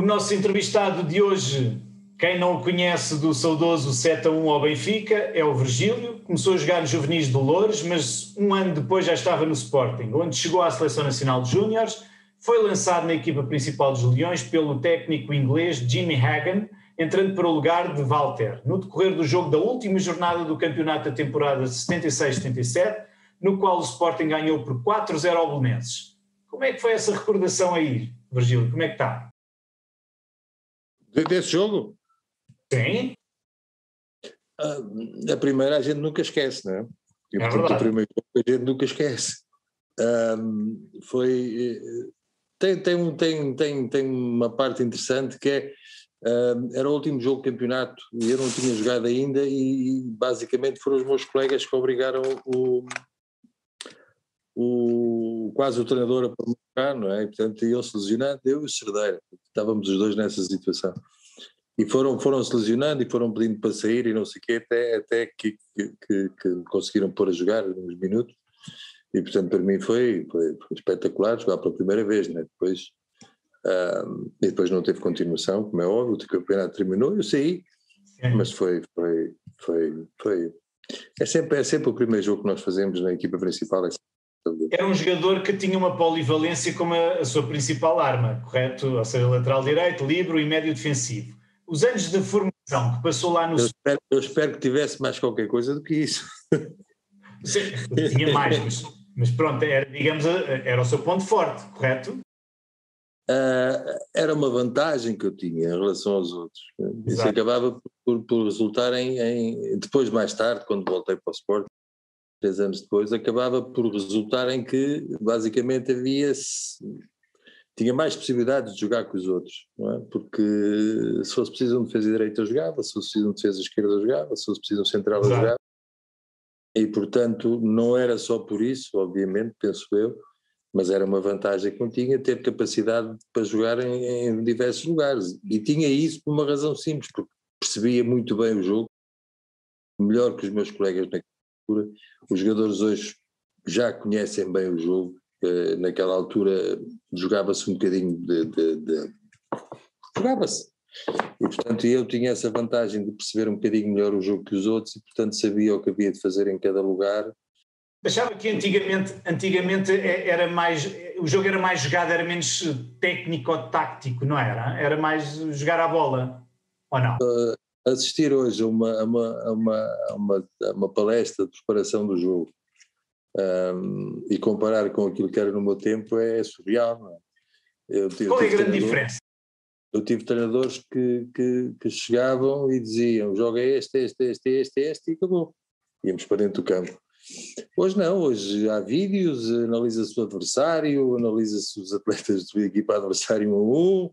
O nosso entrevistado de hoje, quem não o conhece do saudoso 7 a 1 ao Benfica, é o Virgílio. Começou a jogar nos juvenis de Loures, mas um ano depois já estava no Sporting, onde chegou à Seleção Nacional de Júniores. Foi lançado na equipa principal dos Leões pelo técnico inglês Jimmy Hagan, entrando para o lugar de Walter, no decorrer do jogo da última jornada do campeonato da temporada 76-77, no qual o Sporting ganhou por 4-0 ao Belenenses. Como é que foi essa recordação aí, Virgílio? Como é que está? Desse jogo? Sim. Uh, a primeira a gente nunca esquece, não é? E, é portanto, a primeira a gente nunca esquece. Um, foi. Eh, tem, tem, tem, tem, tem uma parte interessante que é. Um, era o último jogo do campeonato e eu não tinha jogado ainda, e, e basicamente foram os meus colegas que obrigaram o, o, quase o treinador a provocar, não é? E, portanto, ele se lesionando, eu e o Cerdeira, estávamos os dois nessa situação. E foram, foram se lesionando e foram pedindo para sair e não sei o quê, até, até que, que, que, que conseguiram pôr a jogar uns minutos. E, portanto, para mim foi, foi, foi espetacular jogar pela primeira vez, né? Depois, um, e depois não teve continuação, como é óbvio, o campeonato terminou, eu saí, mas foi, foi, foi, foi. É sempre, é sempre o primeiro jogo que nós fazemos na equipa principal, é era um jogador que tinha uma polivalência como a, a, sua principal arma, correto? Ou seja, lateral direito, livre e médio defensivo. Os anos de formação que passou lá no. Eu espero, eu espero que tivesse mais qualquer coisa do que isso. Sim, tinha mais, mas, mas, pronto, era, digamos, era o seu ponto forte, correto? Uh, era uma vantagem que eu tinha em relação aos outros. Isso acabava por, por resultar em, em, Depois, mais tarde, quando voltei para o Sport, três anos depois, acabava por resultar em que basicamente havia tinha mais possibilidades de jogar que os outros, é? porque se fosse preciso um defesa direita eu jogava, se fosse preciso um defesa esquerda eu jogava, se fosse preciso um central eu jogava, e portanto não era só por isso, obviamente, penso eu, mas era uma vantagem que eu tinha ter capacidade para jogar em, em diversos lugares, e tinha isso por uma razão simples, porque percebia muito bem o jogo, melhor que os meus colegas na altura. Os jogadores hoje já conhecem bem o jogo. Eh, naquela altura jogava-se um bocadinho de. de, de... Jogava-se. E portanto eu tinha essa vantagem de perceber um bocadinho melhor o jogo que os outros e portanto sabia o que havia de fazer em cada lugar. Achava que antigamente, antigamente é, era mais, o jogo era mais jogado, era menos técnico ou tático, não era? Era mais jogar a bola, ou não? Uh, assistir hoje a uma, a uma, a uma, a uma, palestra de preparação do jogo um, e comparar com aquilo que era no meu tempo é surreal. Não é? Eu, eu Qual é a grande diferença? Eu tive treinadores que, que, que chegavam e diziam: joga este, este, este, este, este, e acabou. Íamos para dentro do campo. Hoje não, hoje há vídeos, analisa-se o adversário, analisa-se os atletas do equipa adversário um a um,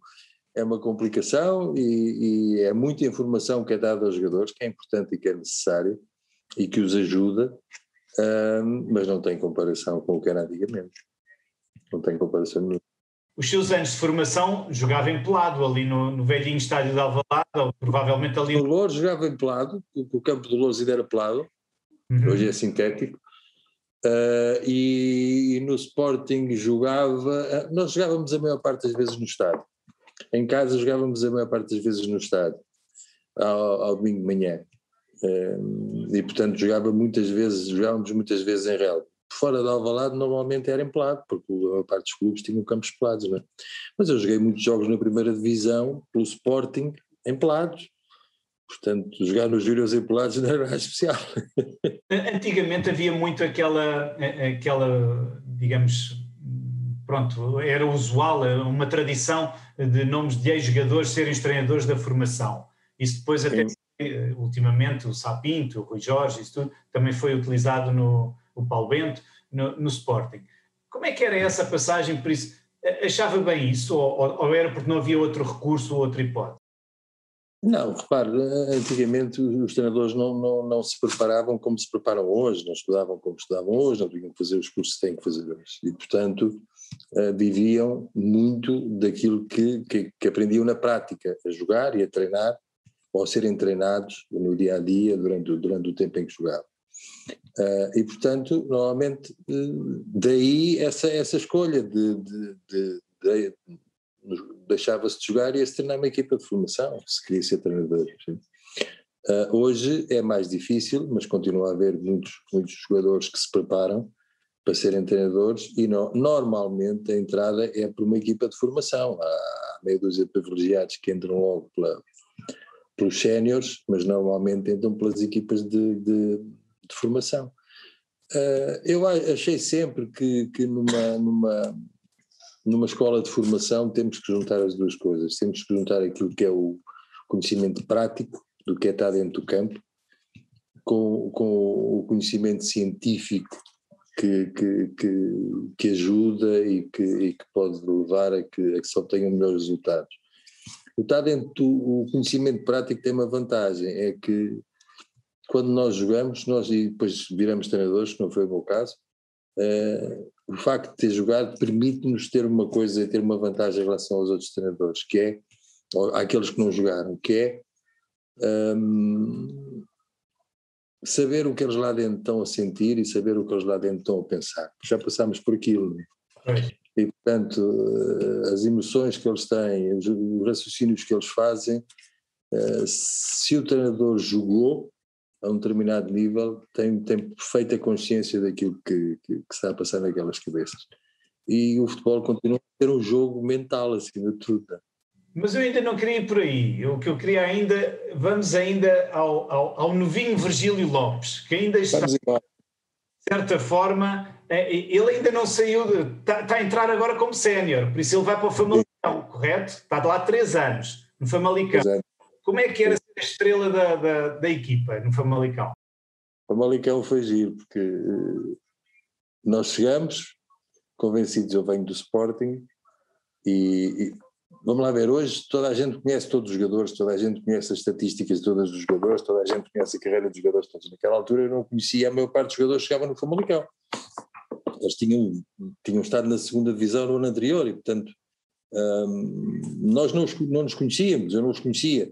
é uma complicação e, e, é muita informação que é dada aos jogadores, que é importante e que é necessário e que os ajuda, um, mas não tem comparação com o que era antigamente. Não tem comparação nenhuma. Os seus anos de formação jogava em pelado ali no, no velhinho estádio de Alvalade, ou provavelmente ali... O Louros jogava em pelado, o, o campo do Louros ainda era pelado, uhum. hoje é sintético, Uh, e, e, no Sporting jogava, nós jogávamos a maior parte das vezes no estádio. Em casa jogávamos a maior parte das vezes no estádio, ao, ao domingo de manhã. Um, e portanto jogava muitas vezes, jogávamos muitas vezes em relva. Fora de Alvalade normalmente era em pelado, porque a parte dos clubes tinham campos pelados, não é? Mas eu joguei muitos jogos na primeira divisão, pelo Sporting, em pelados. Portanto, jogar nos Júniors em pelados não era especial. Antigamente havia muito aquela, aquela digamos, pronto, era usual, uma tradição de nomes de ex-jogadores serem treinadores da formação. Isso depois até eh, ultimamente o Sapinto, o Rui Jorge, isso tudo também foi utilizado no o Paulo Bento, no, no, Sporting. Como é que era essa passagem? Por isso, achava bem isso ou, ou era porque não havia outro recurso ou outra hipótese? Não, repare, antigamente os treinadores não, não, não se preparavam como se preparam hoje, não estudavam como estudavam hoje, não tinham que fazer os cursos que têm que fazer hoje. E, portanto, uh, viviam muito daquilo que, que, que, aprendiam na prática, a jogar e a treinar, ou a serem treinados no dia a dia durante, durante o tempo em que jogavam. Uh, e, portanto, normalmente, daí essa, essa escolha de, de, de, de deixava-se de jogar e ia se treinar uma equipa de formação, se queria ser treinador. Uh, hoje é mais difícil, mas continua a haver muitos, muitos jogadores que se preparam para serem treinadores e no, normalmente a entrada é por uma equipa de formação. Há meia dúzia de privilegiados que entram logo pela, pelos séniores, mas normalmente entram pelas equipas de, de, de formação. Uh, eu achei sempre que, que numa, numa, numa escola de formação temos que juntar as duas coisas. Temos que juntar aquilo que é o conhecimento prático do que é estar dentro do campo com, com o conhecimento científico que, que, que, que ajuda e que, e que pode levar a que, a que se obtenham melhores resultados. O estar dentro do conhecimento prático tem uma vantagem, é que quando nós jogamos, nós e depois viramos treinadores, que não foi o meu caso, uh, o facto de ter jogado permite-nos ter uma coisa, ter uma vantagem em relação aos outros treinadores, que é, ou àqueles que não jogaram, que é um, saber o que eles lá dentro estão a sentir e saber o que eles lá dentro estão a pensar. Já passámos por aquilo. É? E, portanto, eh, as emoções que eles têm, os raciocínios que eles fazem, eh, se o treinador jogou, a um determinado nível, tem, tem perfeita consciência daquilo que, que, que está a passar naquelas cabeças. E o futebol continua a ser um jogo mental, acima de tudo. Mas eu ainda não queria ir por aí. O que eu queria ainda, vamos ainda ao, ao, ao novinho Virgílio Lopes, que ainda está, de certa forma, é, ele ainda não saiu, de, está, está a entrar agora como sénior, por isso ele vai para o Famalicão, correto? Está de lá três anos, no Famalicão. Como é que era a estrela da, da, da equipa no Famalicão? Famalicão foi giro, porque eh, nós chegamos convencidos, eu venho do Sporting, e, e, vamos lá ver, hoje toda a gente conhece todos os jogadores, toda a gente conhece as estatísticas de todos os jogadores, toda a gente conhece a carreira dos jogadores todos. Naquela altura eu não conhecia, a maior parte dos jogadores chegava no Famalicão. Eles tinham, tinham estado na segunda divisão no ano anterior e, portanto, hum, nós não, não nos conhecíamos, eu não os conhecia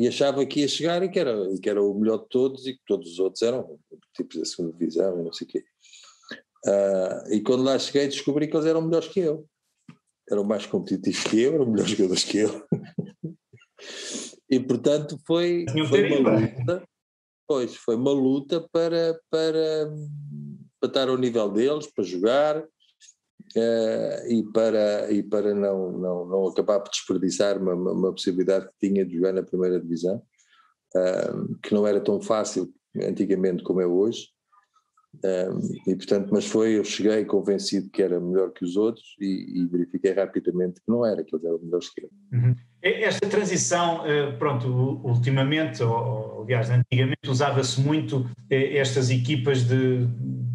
e achava que ia chegar e que era, que era o melhor de todos e que todos os outros eram tipos da segunda divisão e não sei o quê. Uh, e quando lá cheguei descobri que eles eram melhores que eu. Eram mais competitivos que eu, eram melhores jogadores que eu. e portanto foi, foi uma luta, pois, foi uma luta para, para, para estar ao nível deles, para jogar, Uh, e para, e para não, não, não acabar por desperdiçar uma, uma possibilidade que tinha de jogar na primeira divisão, uh, que não era tão fácil antigamente como é hoje, uh, e portanto, mas foi, eu cheguei convencido que era melhor que os outros e, e verifiquei rapidamente que não era, que eles eram melhores que eu. Uhum. Esta transição, pronto, ultimamente, ou, aliás, antigamente usava-se muito estas equipas de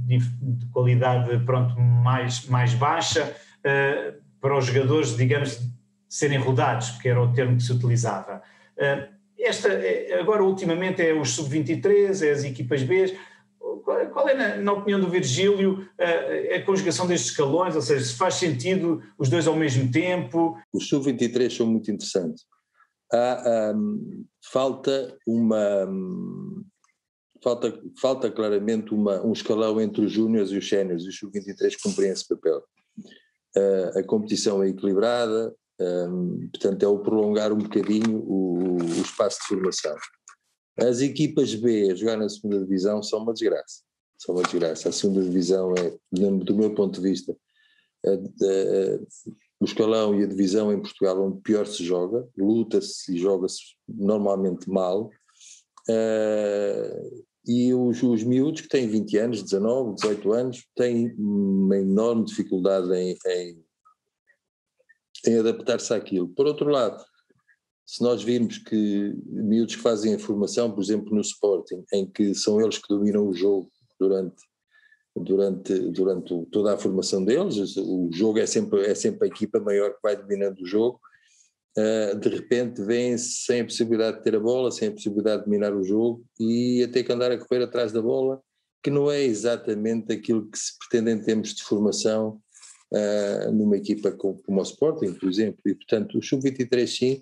de, de qualidade pronto, mais, mais baixa uh, para os jogadores, digamos, serem rodados, porque era o termo que se utilizava. Uh, esta, eh, agora, ultimamente, é os sub-23, é as equipas B. Qual é, na, na opinião do Virgílio, uh, a conjugação destes escalões? Ou seja, se faz sentido os dois ao mesmo tempo? Os sub-23 são muito interessantes. Há, um, falta uma, falta, falta claramente uma, um escalão entre os júniores e os séniores, e os sub-23 cumprem esse papel. Uh, a competição é equilibrada, um, portanto é o prolongar um bocadinho o, o, espaço de formação. As equipas B a jogar na segunda divisão são uma desgraça, são uma desgraça. A segunda divisão é, do meu ponto de vista, o escalão e a divisão em Portugal onde pior se joga, luta-se e joga-se normalmente mal, Uh, e os, os miúdos que têm 20 anos, 19, 18 anos, têm uma enorme dificuldade em, em, em adaptar-se àquilo. Por outro lado, se nós virmos que miúdos que fazem a formação, por exemplo, no Sporting, em que são eles que dominam o jogo durante, durante, durante toda a formação deles, o jogo é sempre, é sempre a equipa maior que vai dominando o jogo, de repente vêm-se sem a possibilidade de ter a bola, sem a possibilidade de dominar o jogo e a ter que andar a correr atrás da bola, que não é exatamente aquilo que se pretende em termos de formação uh, numa equipa como, como o Sporting, por exemplo. E, portanto, o Sub-23 sim,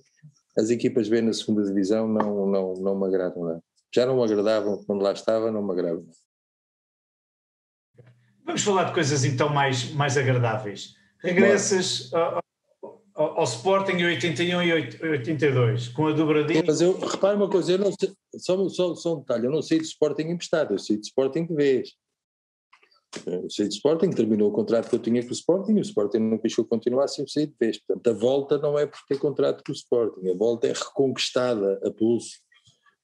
as equipas B na segunda divisão não, não, não me agradam não. Já não me agradavam quando lá estava, não me agradam. Vamos falar de coisas então mais, mais agradáveis. Regressas ao, ao Sporting em 81 e 82, com a dobradinha. Mas eu, repare uma coisa, eu não sei, só, só, só um detalhe, eu não sei de Sporting emprestado, eu sei de Sporting de vez. Eu sei de Sporting, terminou o contrato que eu tinha com o Sporting e o Sporting não eu continuasse, eu saí de vez. Portanto, a volta não é por ter contrato com o Sporting, a volta é reconquistada a pulso,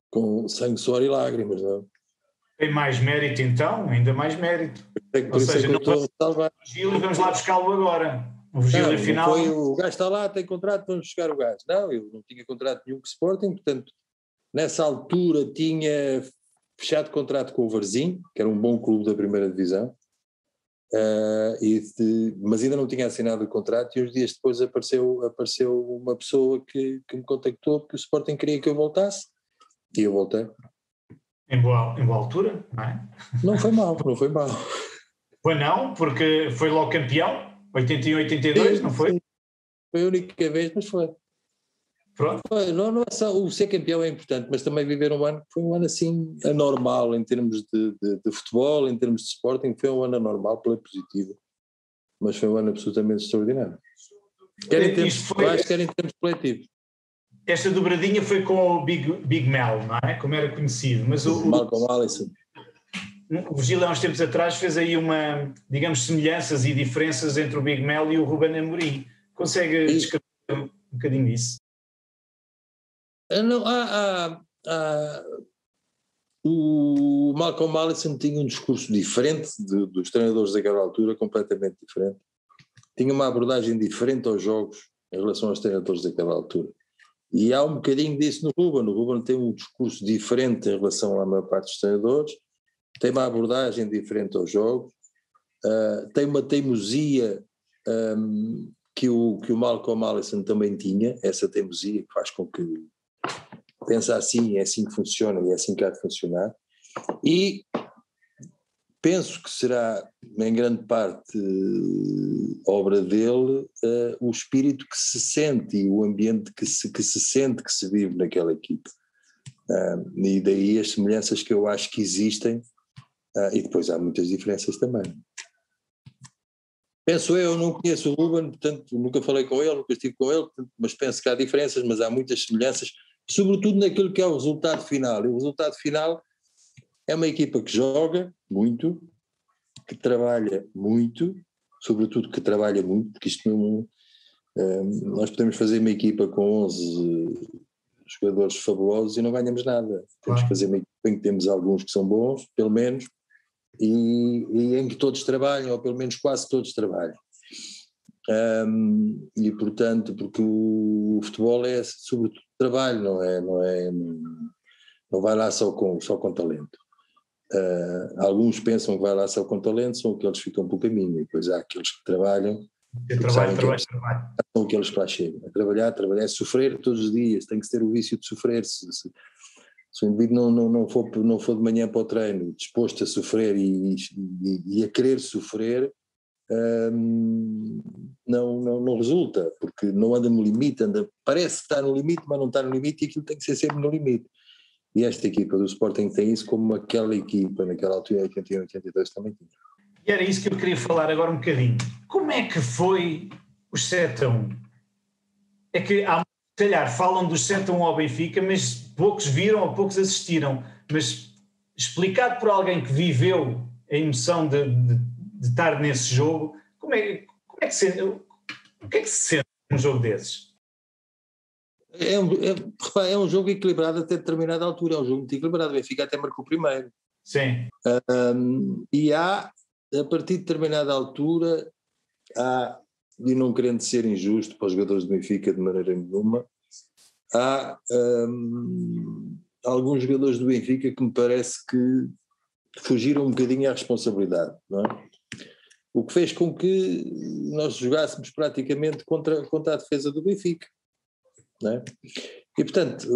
com sangue, suor e lágrimas. Não? É? Tem mais mérito então, ainda mais mérito. É Ou seja, é não vamos salvar. Gil vamos lá buscá-lo agora. O não, final. Foi, o gajo está lá, tem contrato, vamos buscar o gajo. Não, eu não tinha contrato nenhum com o Sporting, portanto, nessa altura tinha fechado contrato com o Varzim, que era um bom clube da primeira divisão, uh, de, mas ainda não tinha assinado o contrato e uns dias depois apareceu, apareceu uma pessoa que, que me contactou porque o Sporting queria que eu voltasse e eu voltei. Em boa, em boa altura, não é? Não foi mal, não foi mal. Foi não, porque foi logo campeão, 81, 82, sim, não foi? Foi a única vez, mas foi. Pronto. Foi, não, não é só, o ser campeão é importante, mas também viver um ano que foi um ano assim anormal em termos de, de, de futebol, em termos de sporting, foi um ano anormal pela positiva, mas foi um ano absolutamente extraordinário. Quer em termos foi... quer em termos coletivos esta dobradinha foi com o Big, Big Mel, não é? Como era conhecido. Mas o, Malcolm Allison. O Virgílio, há uns tempos atrás, fez aí uma, digamos, semelhanças e diferenças entre o Big Mel e o Ruben Amorim. Consegue descrever um bocadinho isso? Ah, não, há, há, há, o Malcolm Allison tinha um discurso diferente de, dos treinadores daquela altura, completamente diferente. Tinha uma abordagem diferente aos jogos em relação aos treinadores daquela altura. E há um bocadinho disso no Ruben. O Ruben tem um discurso diferente em relação à maior parte dos treinadores, tem uma abordagem diferente aos jogos, uh, tem uma teimosia um, que, o, que o Malcolm Allison também tinha, essa teimosia que faz com que pensa assim, é assim que funciona e é assim que há de funcionar. E penso que será, em grande parte, obra dele, uh, o espírito que se sente e o ambiente que se, que se sente que se vive naquela equipe. Uh, e daí as semelhanças que eu acho que existem, uh, e depois há muitas diferenças também. Penso eu, não conheço o Ruben, portanto nunca falei com ele, nunca estive com ele, mas penso que há diferenças, mas há muitas semelhanças, sobretudo naquilo que é o resultado final. E o resultado final é uma equipa que joga muito, que trabalha muito, sobretudo que trabalha muito, porque isto não. Um, nós podemos fazer uma equipa com 11 jogadores fabulosos e não ganhamos nada. Temos que fazer uma equipa em que temos alguns que são bons, pelo menos, e, e em que todos trabalham, ou pelo menos quase todos trabalham. Um, e portanto, porque o, futebol é sobretudo trabalho, não é, não é, não, vai lá só com, só com talento. Uh, alguns pensam que vai lá só com talento, são aqueles que ficam pelo caminho, e depois há aqueles que trabalham. Trabalho, trabalho, trabalho. São aqueles que lá chegam. A trabalhar, trabalhar, sofrer todos os dias, tem que ter o vício de sofrer. Se, se, se o indivíduo não, não, não, for, não for de manhã para o treino disposto a sofrer e, e, e a querer sofrer, um, não, não, não resulta, porque não anda no limite, anda, parece que está no limite, mas não está no limite e aquilo tem que ser sempre no limite. E esta equipa do Sporting tem isso como aquela equipa naquela altura, 81, 82 também tinha. E era isso que eu queria falar agora um bocadinho. Como é que foi os 7 a 1? É que há, se calhar, falam dos 7 a 1 ao Benfica, mas poucos viram ou poucos assistiram. Mas explicado por alguém que viveu a emoção de, de, de estar nesse jogo, como é, como é que se, o que é que se sente num jogo desses? É um, é, é um jogo equilibrado até determinada altura, é um jogo muito equilibrado. O Benfica até marcou primeiro. Sim. Um, e há, a partir de determinada altura, há, e não querendo ser injusto para os jogadores do Benfica de maneira nenhuma, há um, alguns jogadores do Benfica que me parece que fugiram um bocadinho à responsabilidade, não é? O que fez com que nós jogássemos praticamente contra, contra a defesa do Benfica. Né? E portanto,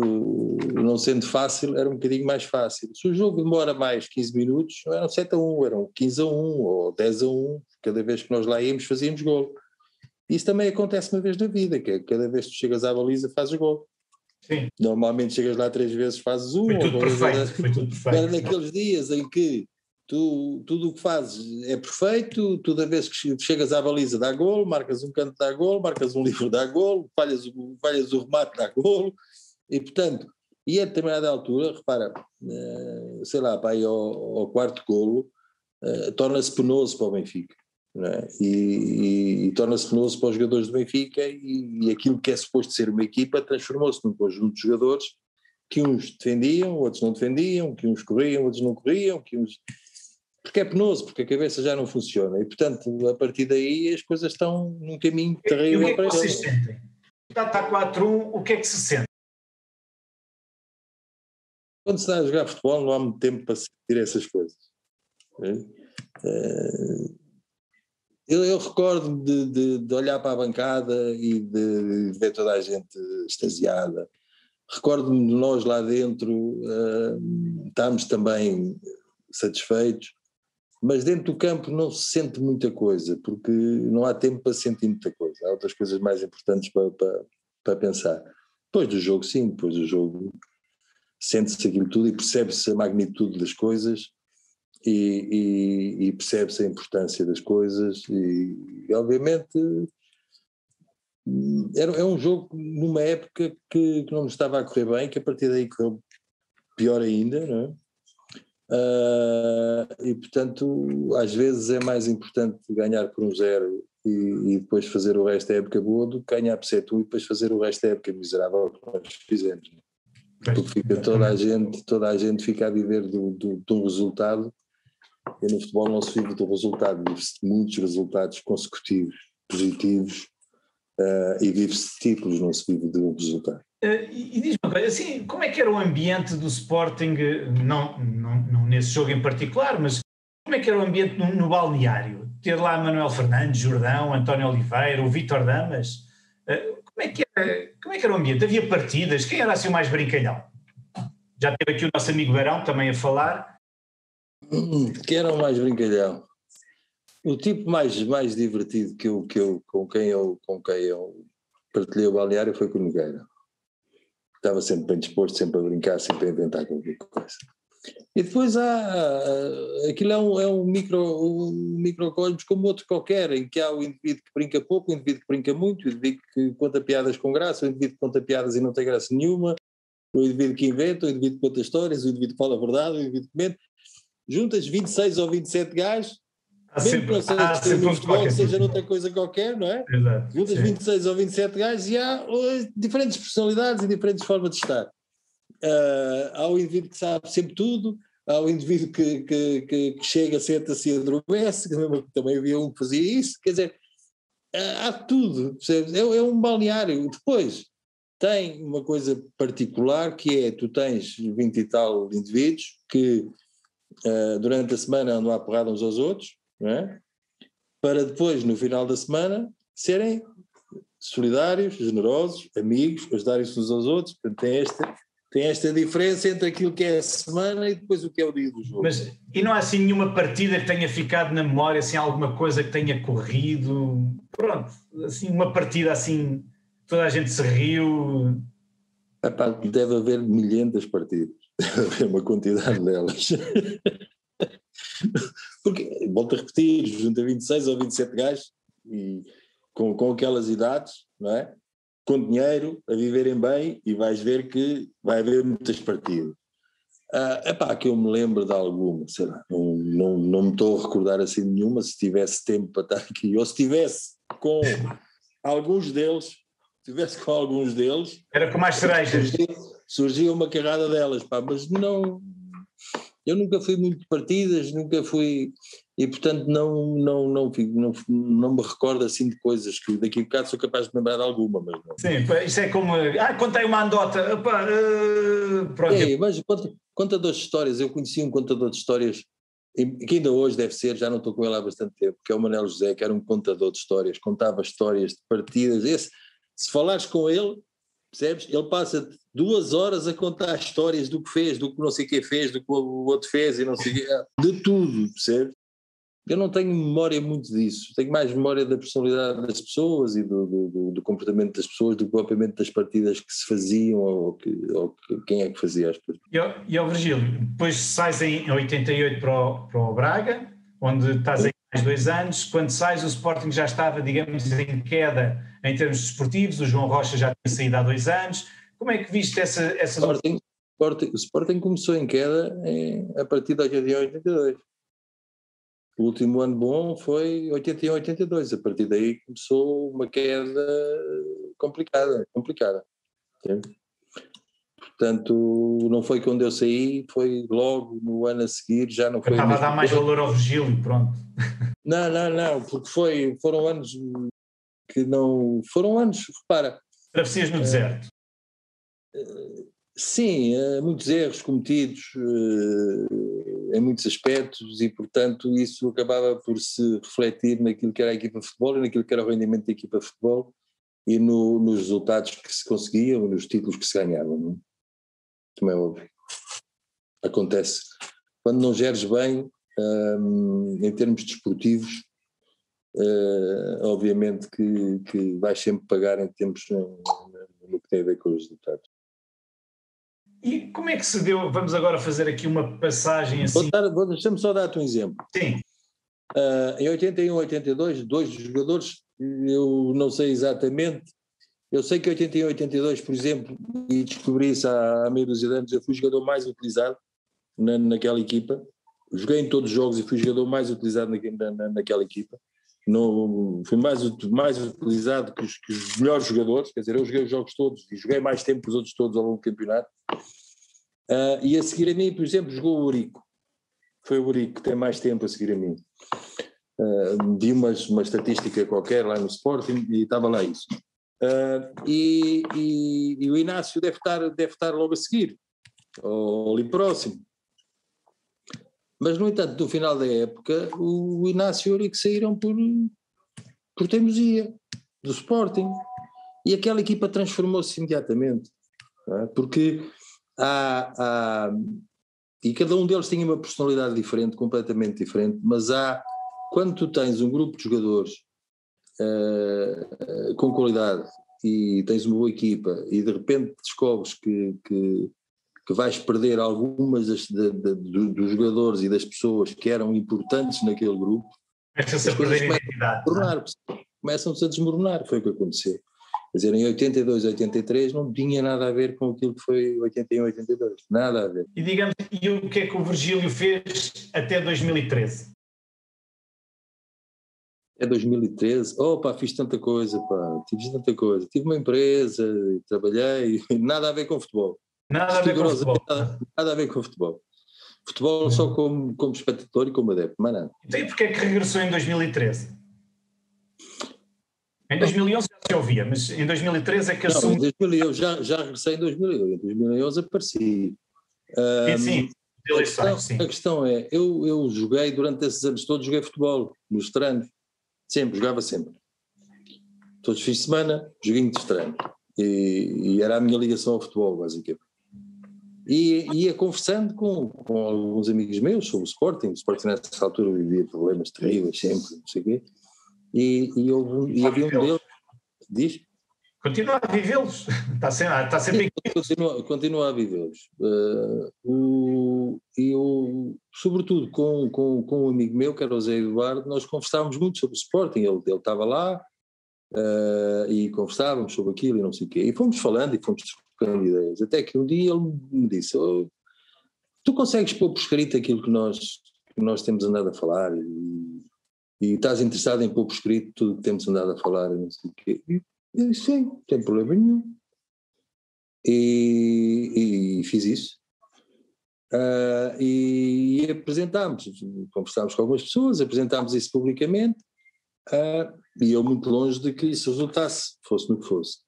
não sendo fácil, era um bocadinho mais fácil. Se o jogo demora mais 15 minutos, não eram 7 a 1, eram 15 a 1 ou 10 a 1, cada vez que nós lá íamos fazíamos gol. Isso também acontece uma vez na vida, que é cada vez que chegas à baliza fazes gol. Sim. Normalmente chegas lá três vezes fazes um. Foi tudo perfeito, foi tudo perfeito. Era naqueles dias em que Tu, tudo o que fazes é perfeito, toda vez que chegas à baliza dá golo, marcas um canto dá golo, marcas um livro dá golo, falhas, falhas o remate dá golo, e portanto, e a determinada altura, repara, eh, sei lá, para aí ao, ao quarto golo, uh, torna-se penoso para o Benfica. É? E, e, e torna-se penoso para os jogadores do Benfica e, e, aquilo que é suposto ser uma equipa transformou-se num conjunto de jogadores que uns defendiam, outros não defendiam, que uns corriam, outros não corriam, que uns... Porque é penoso, porque a cabeça já não funciona e portanto a partir daí as coisas estão num caminho terrível e o que é que vocês sentem? Está 4-1, o que é que se sente? Quando se está a jogar futebol não há muito tempo para sentir essas coisas. É, eu, eu recordo de, de, de, olhar para a bancada e de, ver toda a gente extasiada. Recordo-me de nós lá dentro uh, estarmos também satisfeitos, mas dentro do campo não se sente muita coisa, porque não há tempo para sentir muita coisa. Há outras coisas mais importantes para, para, para pensar. Depois do jogo, sim, depois do jogo sente-se aquilo tudo e percebe-se a magnitude das coisas e, e, e percebe-se a importância das coisas e, e obviamente era, é um jogo numa época que, que, não estava a correr bem, que a partir daí correu pior ainda, não é? Uh, e portanto, às vezes é mais importante ganhar por um zero e, e, depois fazer o resto da época boa do que ganhar por 7 e depois fazer o resto da época miserável que nós fizemos. Porque fica toda a gente, toda a gente fica a viver do, do, do resultado e no futebol não se vive do resultado, vive-se de muitos resultados consecutivos, positivos, uh, e vive-se de títulos, não se vive de um resultado. Uh, e, diz-me uma coisa, assim, como é que era o ambiente do Sporting, não, não, não, nesse jogo em particular, mas como é que era o ambiente no, no balneário? Ter lá Manuel Fernandes, Jordão, António Oliveira, o Vítor Damas, uh, como, é que era, como é que era o ambiente? Havia partidas? Quem era assim o mais brincalhão? Já teve aqui o nosso amigo Barão também a falar, Hum, que era o mais brincalhão. O tipo mais, mais divertido que eu, que eu, com, quem eu, com quem eu partilhei o balneário foi com o Nogueira. Estava sempre bem disposto, sempre a brincar, sempre a inventar qualquer coisa. E depois há, aquilo é um, é um, micro, um microcosmos como outro qualquer, em que há o indivíduo que brinca pouco, o indivíduo que brinca muito, o indivíduo que conta piadas com graça, o indivíduo que conta piadas e não tem graça nenhuma, o indivíduo que inventa, o indivíduo que conta histórias, o indivíduo que fala a verdade, o indivíduo que mente juntas 26 ou 27 gajos, há mesmo sempre, que não seja há sempre um futebol, que seja noutra coisa qualquer, não é? Exato, juntas sim. 26 ou 27 gajos e há uh, diferentes personalidades e diferentes formas de estar. Uh, há o indivíduo que sabe sempre tudo, há o indivíduo que, que, que, que chega, senta-se e adormece, também havia um que fazia isso, quer dizer, há tudo, é, é um balneário. Depois, tem uma coisa particular que é, tu tens 20 e tal indivíduos que uh, durante a semana andam a porrada uns aos outros, é? para depois, no final da semana, serem solidários, generosos, amigos, ajudarem-se uns aos outros. Portanto, tem esta, tem esta diferença entre aquilo que é a semana e depois o que é o dia do jogo. Mas e não há assim nenhuma partida que tenha ficado na memória, assim, alguma coisa que tenha corrido? Pronto, assim, uma partida assim, toda a gente se riu. Epá, deve haver milhentas partidas haver uma quantidade delas. Porque, volto a repetir, junta 26 ou 27 gajos e com, com aquelas idades, não é? Com dinheiro, a viverem bem e vais ver que vai haver muitas partidas. É uh, pá, que eu me lembro de alguma, sei lá, não, não, não me estou a recordar assim nenhuma, se tivesse tempo para estar aqui, ou se tivesse com alguns deles, se tivesse com alguns deles. Era com mais cerejas surgiu uma carrada delas, pá, mas não. Eu nunca fui muito de partidas, nunca fui. E portanto não, não, não, não, não me recordo assim de coisas que daqui a bocado sou capaz de lembrar de alguma, mas não. Sim, isso é como. Ah, contei uma andota. Opa, uh, pronto. É, mas conta, contador de histórias, eu conheci um contador de histórias que ainda hoje deve ser, já não estou com ele há bastante tempo, que é o Manel José, que era um contador de histórias, contava histórias de partidas. Esse, se falares com ele, percebes? Ele passa duas horas a contar histórias do que fez, do que não sei o que fez, do que o outro fez e não sei o que, de tudo, percebes? eu não tenho memória muito disso, tenho mais memória da personalidade das pessoas e do, do, do comportamento das pessoas do que propriamente das partidas que se faziam ou, que, ou que, quem é que fazia as partidas. E, ó Virgílio, depois sais em 88 para o, para o Braga, onde estás aí mais dois anos, quando sais o Sporting já estava, digamos, em queda em termos desportivos, o João Rocha já tinha saído há dois anos, como é que viste essa... essa... Sporting, Sporting, o Sporting começou em queda em, a partir de 81 82 o último ano bom foi 81, 82. A partir daí começou uma queda complicada, complicada. Entende? Portanto, não foi quando eu saí, foi logo no ano a seguir, já não foi. Estava a dar mais valor ao Virgílio, pronto. Não, não, não, porque foi, foram anos que não. Foram anos, repara. Travessias no deserto. Sim, uh, muitos erros cometidos. Uh, em muitos aspectos e, portanto, isso acabava por se refletir naquilo que era a equipa de futebol e naquilo que era o rendimento da equipa de futebol e no, nos resultados que se conseguiam e nos títulos que se ganhavam. Não? É? Como é óbvio. Acontece. Quando não geres bem, hum, em termos desportivos, hum, obviamente que, que vais sempre pagar em tempos no, no que tem a ver com os resultados. E como é que se deu? Vamos agora fazer aqui uma passagem assim. Deixa-me só dar-te um exemplo. Sim. Uh, em 81, 82, dois jogadores, eu não sei exatamente. Eu sei que em 81, 82, por exemplo, e descobri isso há, há meio dos anos, eu fui o jogador mais utilizado na, naquela equipa. Joguei em todos os jogos e fui o jogador mais utilizado na, na, naquela equipa. No, fui mais, mais utilizado que os, que os, melhores jogadores, quer dizer, eu joguei os jogos todos e joguei mais tempo que os outros todos ao longo do campeonato. Uh, e a seguir a mim, por exemplo, jogou o Urico. Foi o Urico que tem mais tempo a seguir a mim. Uh, vi uma, estatística qualquer lá no Sporting e estava lá isso. Uh, e, e, e, o Inácio deve estar, deve estar logo a seguir, ou ali próximo. Mas, no entanto, no final da época, o Inácio e o Eurico saíram por, por teimosia do Sporting. E aquela equipa transformou-se imediatamente. É? Porque há, há, E cada um deles tinha uma personalidade diferente, completamente diferente, mas há. Quando tu tens um grupo de jogadores uh, com qualidade e tens uma boa equipa e de repente descobres que, que que vais perder algumas das, de, de, dos jogadores e das pessoas que eram importantes naquele grupo. Começam-se a perder a identidade. Começam-se a desmoronar, foi o que aconteceu. Quer dizer, em 82, 83 não tinha nada a ver com aquilo que foi 81, 82. Nada a ver. E digamos, e o que é que o Virgílio fez até 2013? É 2013, opa, fiz tanta coisa, pá, fiz tanta coisa. Tive uma empresa, trabalhei, nada a ver com futebol. Nada a ver com futebol. Nada, nada, a ver com futebol. Futebol só como, como espectador e como adepto, mas nada. Então e porquê é que regressou em 2013? Em 2011 já se ouvia, mas em 2013 é que assumiu... Não, 2011, já, já regressei em 2011, em 2011 apareci. Um, sim, sim. A questão, sim. a questão é, eu, eu joguei durante esses anos todos, joguei futebol, nos treinos, sempre, jogava sempre. Todos os fins de semana, joguinho de treino. E, e, era a minha ligação ao futebol, basicamente. E ia conversando com, com alguns amigos meus sobre o Sporting. O Sporting nessa altura vivia problemas terríveis, sempre, não sei o quê. E, e, houve, e havia um deles. Diz? Continua a vivê-los. Está sempre, está sempre continua, continua a vivê-los. Uh, e eu, sobretudo com, com, com um amigo meu, que era o Zé Eduardo, nós conversávamos muito sobre o Sporting. Ele, ele estava lá uh, e conversávamos sobre aquilo e não sei o quê. E fomos falando e fomos trocando ideias. Até que um dia ele me disse: oh, Tu consegues pôr por escrito aquilo que nós, que nós temos andado a falar e, e estás interessado em pôr por escrito tudo que temos andado a falar e não sei o quê. E eu disse: Sim, não tem problema nenhum. E, e fiz isso. Uh, e, e apresentámos, conversámos com algumas pessoas, apresentámos isso publicamente, uh, e eu muito longe de que isso resultasse, fosse no que fosse.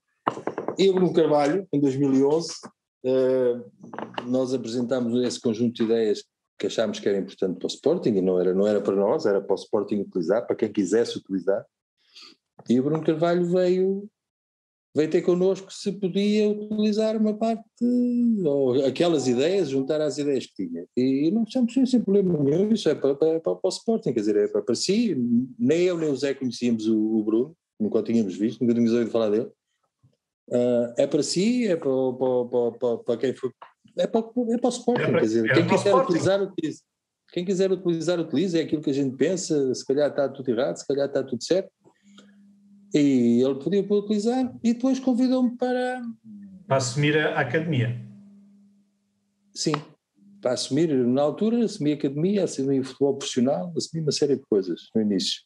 E o Bruno Carvalho, em 2011, uh, eh, nós apresentámos esse conjunto de ideias que achámos que era importante para o Sporting, e não era, não era para nós, era para o Sporting utilizar, para quem quisesse utilizar. E o Bruno Carvalho veio veio ter connosco se podia utilizar uma parte, ou aquelas ideias, juntar às ideias que tinha. E não estamos sem problema nenhum, isso é para, para, para o Sporting, quer dizer, é para, para si. Nem eu nem o Zé conhecíamos o, o Bruno, nunca o tínhamos visto, nunca tínhamos ouvido falar dele. Uh, é para si, é para, para, para, para, quem for, é para, é para o Sporting, é para, quer dizer, é quem quiser utilizar, utilize. Quem quiser utilizar, utilize, é aquilo que a gente pensa, se calhar está tudo errado, se calhar está tudo certo e ele podia utilizar e depois convidou-me para. Para assumir a academia. Sim, para assumir, na altura, assumi a academia, assumi o futebol profissional, assumi uma série de coisas no início.